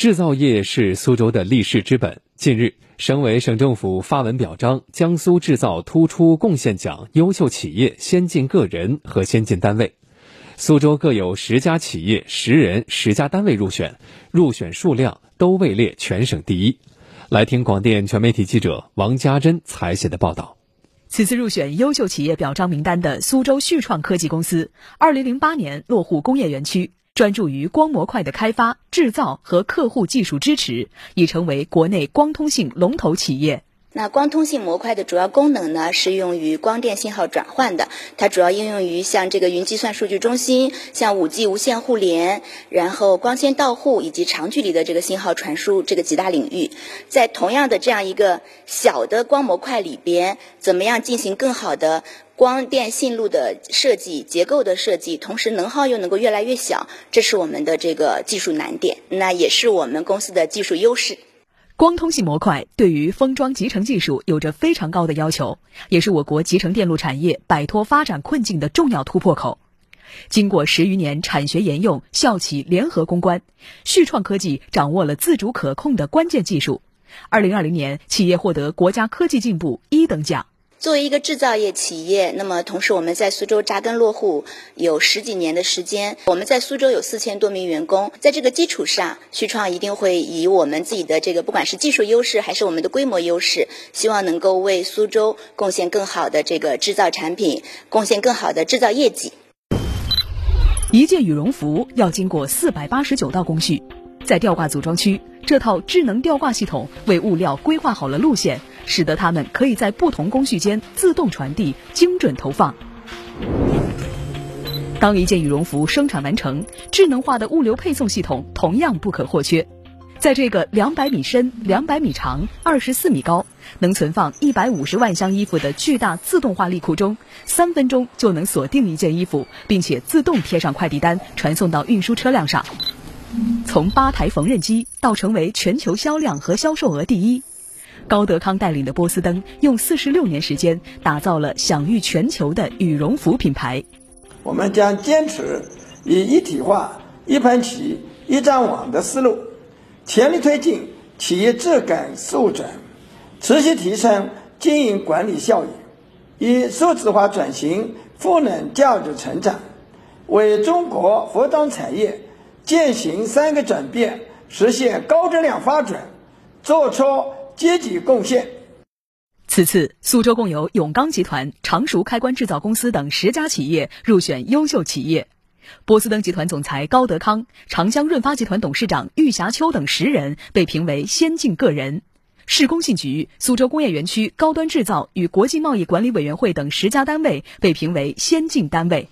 制造业是苏州的立市之本。近日，省委省政府发文表彰江苏制造突出贡献奖优秀企业、先进个人和先进单位。苏州各有十家企业、十人、十家单位入选，入选数量都位列全省第一。来听广电全媒体记者王家珍采写的报道。此次入选优秀企业表彰名单的苏州旭创科技公司，二零零八年落户工业园区。专注于光模块的开发、制造和客户技术支持，已成为国内光通信龙头企业。那光通信模块的主要功能呢，是用于光电信号转换的，它主要应用于像这个云计算数据中心、像五 G 无线互联、然后光纤到户以及长距离的这个信号传输这个几大领域。在同样的这样一个小的光模块里边，怎么样进行更好的？光电信路的设计、结构的设计，同时能耗又能够越来越小，这是我们的这个技术难点，那也是我们公司的技术优势。光通信模块对于封装集成技术有着非常高的要求，也是我国集成电路产业摆脱发展困境的重要突破口。经过十余年产学研用、校企联合攻关，旭创科技掌握了自主可控的关键技术。二零二零年，企业获得国家科技进步一等奖。作为一个制造业企业，那么同时我们在苏州扎根落户有十几年的时间，我们在苏州有四千多名员工，在这个基础上，旭创一定会以我们自己的这个不管是技术优势还是我们的规模优势，希望能够为苏州贡献更好的这个制造产品，贡献更好的制造业绩。一件羽绒服要经过四百八十九道工序，在吊挂组装区，这套智能吊挂系统为物料规划好了路线。使得它们可以在不同工序间自动传递、精准投放。当一件羽绒服生产完成，智能化的物流配送系统同样不可或缺。在这个两百米深、两百米长、二十四米高、能存放一百五十万箱衣服的巨大自动化立库中，三分钟就能锁定一件衣服，并且自动贴上快递单，传送到运输车辆上。从八台缝纫机到成为全球销量和销售额第一。高德康带领的波司登用四十六年时间打造了享誉全球的羽绒服品牌。我们将坚持以一体化、一盘棋、一张网的思路，全力推进企业质感素转，持续提升经营管理效益，以数字化转型赋能价值成长，为中国服装产业践行三个转变，实现高质量发展，做出。积极贡献。此次，苏州共有永钢集团、常熟开关制造公司等十家企业入选优秀企业，波司登集团总裁高德康、长江润发集团董事长郁霞秋等十人被评为先进个人。市工信局、苏州工业园区高端制造与国际贸易管理委员会等十家单位被评为先进单位。